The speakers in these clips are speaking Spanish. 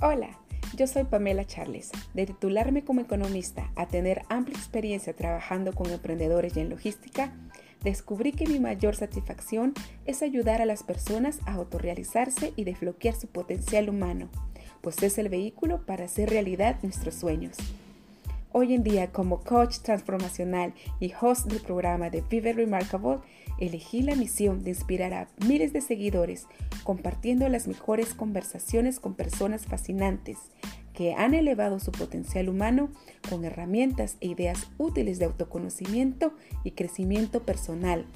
Hola, yo soy Pamela Charles. De titularme como economista a tener amplia experiencia trabajando con emprendedores y en logística, descubrí que mi mayor satisfacción es ayudar a las personas a autorrealizarse y desbloquear su potencial humano, pues es el vehículo para hacer realidad nuestros sueños. Hoy en día, como coach transformacional y host del programa de Vive Remarkable, elegí la misión de inspirar a miles de seguidores compartiendo las mejores conversaciones con personas fascinantes que han elevado su potencial humano con herramientas e ideas útiles de autoconocimiento y crecimiento personal,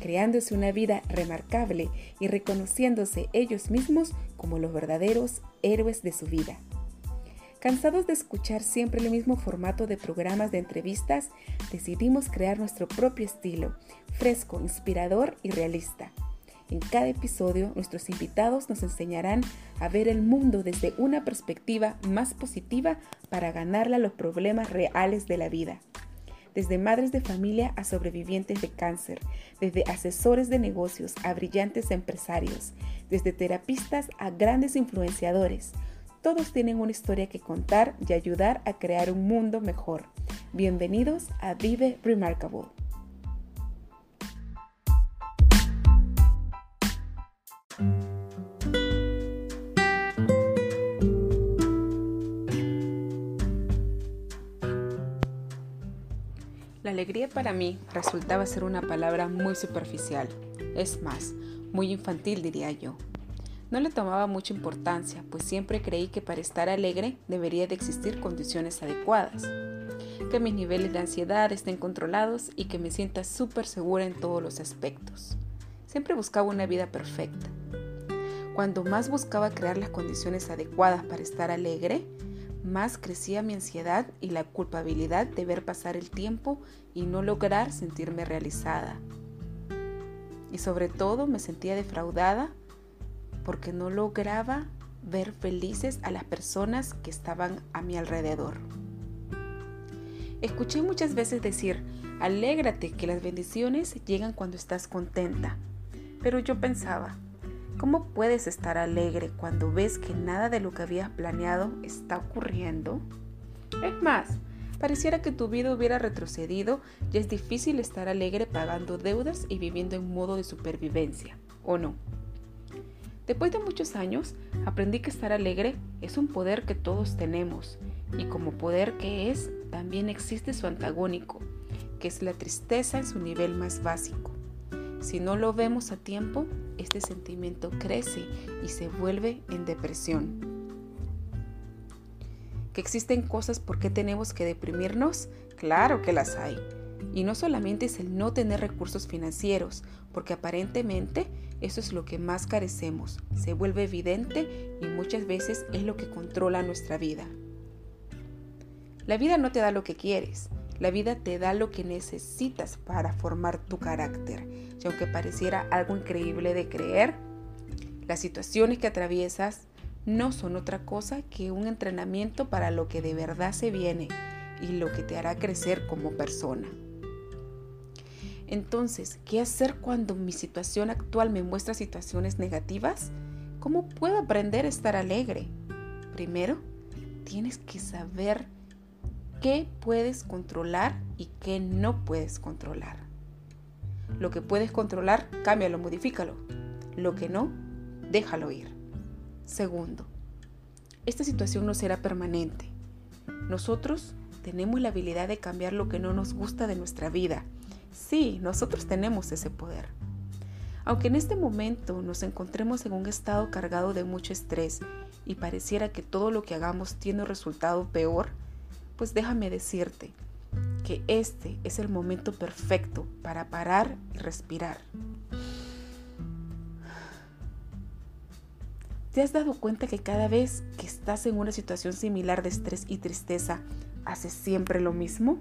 creándose una vida remarcable y reconociéndose ellos mismos como los verdaderos héroes de su vida. Cansados de escuchar siempre el mismo formato de programas de entrevistas, decidimos crear nuestro propio estilo, fresco, inspirador y realista. En cada episodio, nuestros invitados nos enseñarán a ver el mundo desde una perspectiva más positiva para ganarle a los problemas reales de la vida. Desde madres de familia a sobrevivientes de cáncer, desde asesores de negocios a brillantes empresarios, desde terapistas a grandes influenciadores, todos tienen una historia que contar y ayudar a crear un mundo mejor. Bienvenidos a Vive Remarkable. La alegría para mí resultaba ser una palabra muy superficial, es más, muy infantil diría yo. No le tomaba mucha importancia, pues siempre creí que para estar alegre debería de existir condiciones adecuadas, que mis niveles de ansiedad estén controlados y que me sienta súper segura en todos los aspectos. Siempre buscaba una vida perfecta. Cuando más buscaba crear las condiciones adecuadas para estar alegre, más crecía mi ansiedad y la culpabilidad de ver pasar el tiempo y no lograr sentirme realizada. Y sobre todo me sentía defraudada porque no lograba ver felices a las personas que estaban a mi alrededor. Escuché muchas veces decir, alégrate que las bendiciones llegan cuando estás contenta. Pero yo pensaba, ¿cómo puedes estar alegre cuando ves que nada de lo que habías planeado está ocurriendo? Es más, pareciera que tu vida hubiera retrocedido y es difícil estar alegre pagando deudas y viviendo en modo de supervivencia, ¿o no? Después de muchos años, aprendí que estar alegre es un poder que todos tenemos y como poder que es, también existe su antagónico, que es la tristeza en su nivel más básico. Si no lo vemos a tiempo, este sentimiento crece y se vuelve en depresión. ¿Que existen cosas por qué tenemos que deprimirnos? Claro que las hay. Y no solamente es el no tener recursos financieros, porque aparentemente eso es lo que más carecemos, se vuelve evidente y muchas veces es lo que controla nuestra vida. La vida no te da lo que quieres, la vida te da lo que necesitas para formar tu carácter. Y aunque pareciera algo increíble de creer, las situaciones que atraviesas no son otra cosa que un entrenamiento para lo que de verdad se viene y lo que te hará crecer como persona. Entonces, ¿qué hacer cuando mi situación actual me muestra situaciones negativas? ¿Cómo puedo aprender a estar alegre? Primero, tienes que saber qué puedes controlar y qué no puedes controlar. Lo que puedes controlar, cámbialo, modifícalo. Lo que no, déjalo ir. Segundo, esta situación no será permanente. Nosotros tenemos la habilidad de cambiar lo que no nos gusta de nuestra vida Sí, nosotros tenemos ese poder. Aunque en este momento nos encontremos en un estado cargado de mucho estrés y pareciera que todo lo que hagamos tiene un resultado peor, pues déjame decirte que este es el momento perfecto para parar y respirar. ¿Te has dado cuenta que cada vez que estás en una situación similar de estrés y tristeza, haces siempre lo mismo?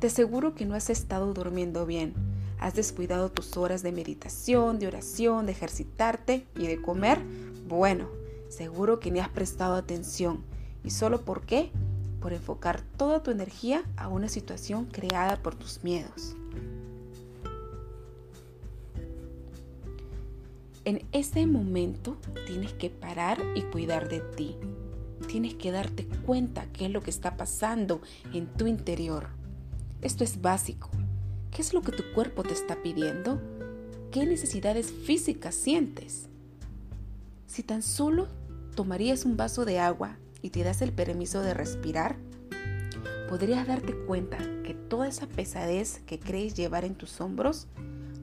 Te aseguro que no has estado durmiendo bien. Has descuidado tus horas de meditación, de oración, de ejercitarte y de comer. Bueno, seguro que ni has prestado atención. ¿Y solo por qué? Por enfocar toda tu energía a una situación creada por tus miedos. En ese momento tienes que parar y cuidar de ti. Tienes que darte cuenta qué es lo que está pasando en tu interior. Esto es básico. ¿Qué es lo que tu cuerpo te está pidiendo? ¿Qué necesidades físicas sientes? Si tan solo tomarías un vaso de agua y te das el permiso de respirar, podrías darte cuenta que toda esa pesadez que crees llevar en tus hombros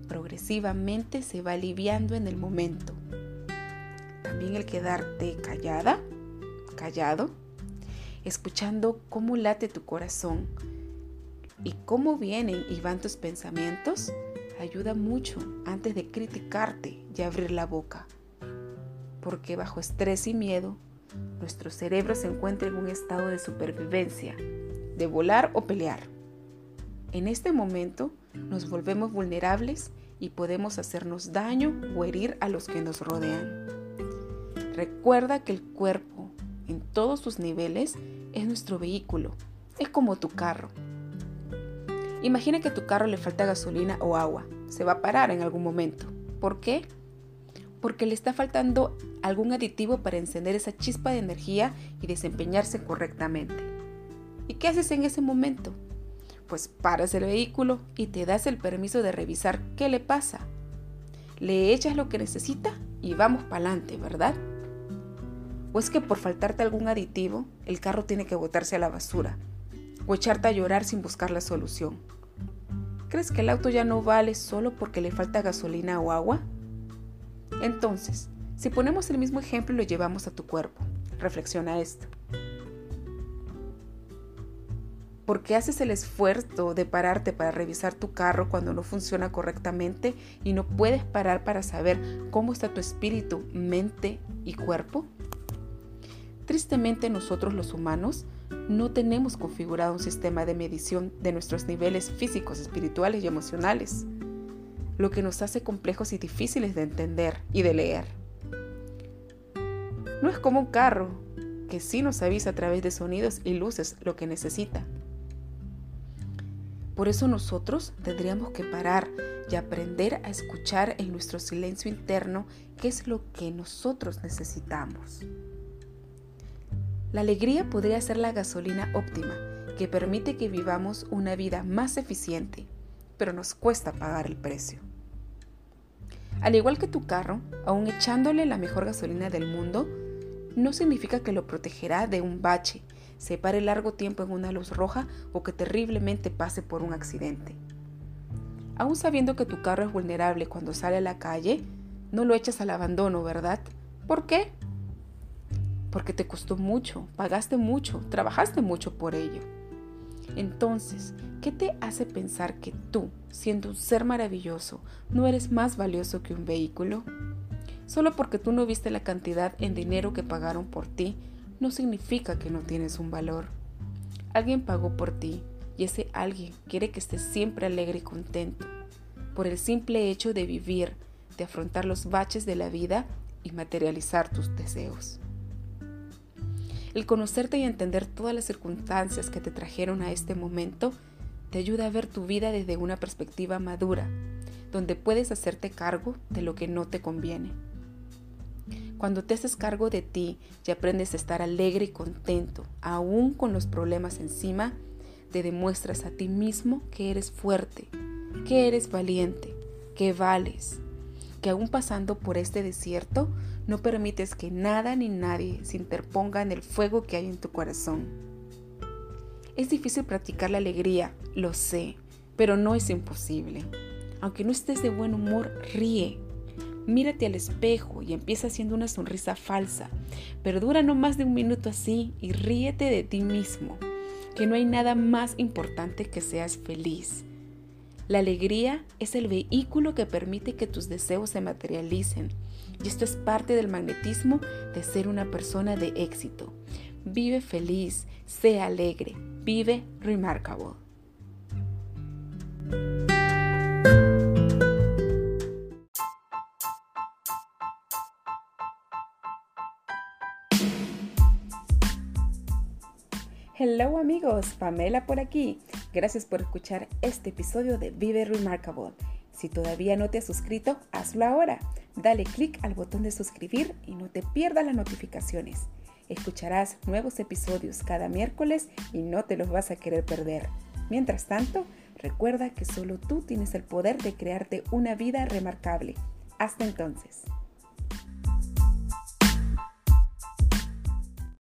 progresivamente se va aliviando en el momento. También el quedarte callada, callado, escuchando cómo late tu corazón y cómo vienen y van tus pensamientos, ayuda mucho antes de criticarte y abrir la boca. Porque bajo estrés y miedo, nuestro cerebro se encuentra en un estado de supervivencia, de volar o pelear. En este momento nos volvemos vulnerables y podemos hacernos daño o herir a los que nos rodean. Recuerda que el cuerpo, en todos sus niveles, es nuestro vehículo, es como tu carro. Imagina que tu carro le falta gasolina o agua, se va a parar en algún momento. ¿Por qué? Porque le está faltando algún aditivo para encender esa chispa de energía y desempeñarse correctamente. ¿Y qué haces en ese momento? Pues paras el vehículo y te das el permiso de revisar qué le pasa. Le echas lo que necesita y vamos para adelante, ¿verdad? ¿O es que por faltarte algún aditivo, el carro tiene que botarse a la basura? ¿O echarte a llorar sin buscar la solución? ¿Crees que el auto ya no vale solo porque le falta gasolina o agua? Entonces, si ponemos el mismo ejemplo y lo llevamos a tu cuerpo, reflexiona esto. ¿Por qué haces el esfuerzo de pararte para revisar tu carro cuando no funciona correctamente y no puedes parar para saber cómo está tu espíritu, mente y cuerpo? Tristemente nosotros los humanos no tenemos configurado un sistema de medición de nuestros niveles físicos, espirituales y emocionales, lo que nos hace complejos y difíciles de entender y de leer. No es como un carro, que sí nos avisa a través de sonidos y luces lo que necesita. Por eso nosotros tendríamos que parar y aprender a escuchar en nuestro silencio interno qué es lo que nosotros necesitamos. La alegría podría ser la gasolina óptima que permite que vivamos una vida más eficiente, pero nos cuesta pagar el precio. Al igual que tu carro, aun echándole la mejor gasolina del mundo, no significa que lo protegerá de un bache se pare largo tiempo en una luz roja o que terriblemente pase por un accidente. Aún sabiendo que tu carro es vulnerable cuando sale a la calle, no lo echas al abandono, ¿verdad? ¿Por qué? Porque te costó mucho, pagaste mucho, trabajaste mucho por ello. Entonces, ¿qué te hace pensar que tú, siendo un ser maravilloso, no eres más valioso que un vehículo? Solo porque tú no viste la cantidad en dinero que pagaron por ti, no significa que no tienes un valor. Alguien pagó por ti y ese alguien quiere que estés siempre alegre y contento por el simple hecho de vivir, de afrontar los baches de la vida y materializar tus deseos. El conocerte y entender todas las circunstancias que te trajeron a este momento te ayuda a ver tu vida desde una perspectiva madura, donde puedes hacerte cargo de lo que no te conviene. Cuando te haces cargo de ti y aprendes a estar alegre y contento, aún con los problemas encima, te demuestras a ti mismo que eres fuerte, que eres valiente, que vales, que aún pasando por este desierto, no permites que nada ni nadie se interponga en el fuego que hay en tu corazón. Es difícil practicar la alegría, lo sé, pero no es imposible. Aunque no estés de buen humor, ríe, Mírate al espejo y empieza haciendo una sonrisa falsa, pero dura no más de un minuto así y ríete de ti mismo, que no hay nada más importante que seas feliz. La alegría es el vehículo que permite que tus deseos se materialicen y esto es parte del magnetismo de ser una persona de éxito. Vive feliz, sea alegre, vive remarkable. Hello amigos, Pamela por aquí. Gracias por escuchar este episodio de Vive Remarkable. Si todavía no te has suscrito, hazlo ahora. Dale clic al botón de suscribir y no te pierdas las notificaciones. Escucharás nuevos episodios cada miércoles y no te los vas a querer perder. Mientras tanto, recuerda que solo tú tienes el poder de crearte una vida remarcable. Hasta entonces.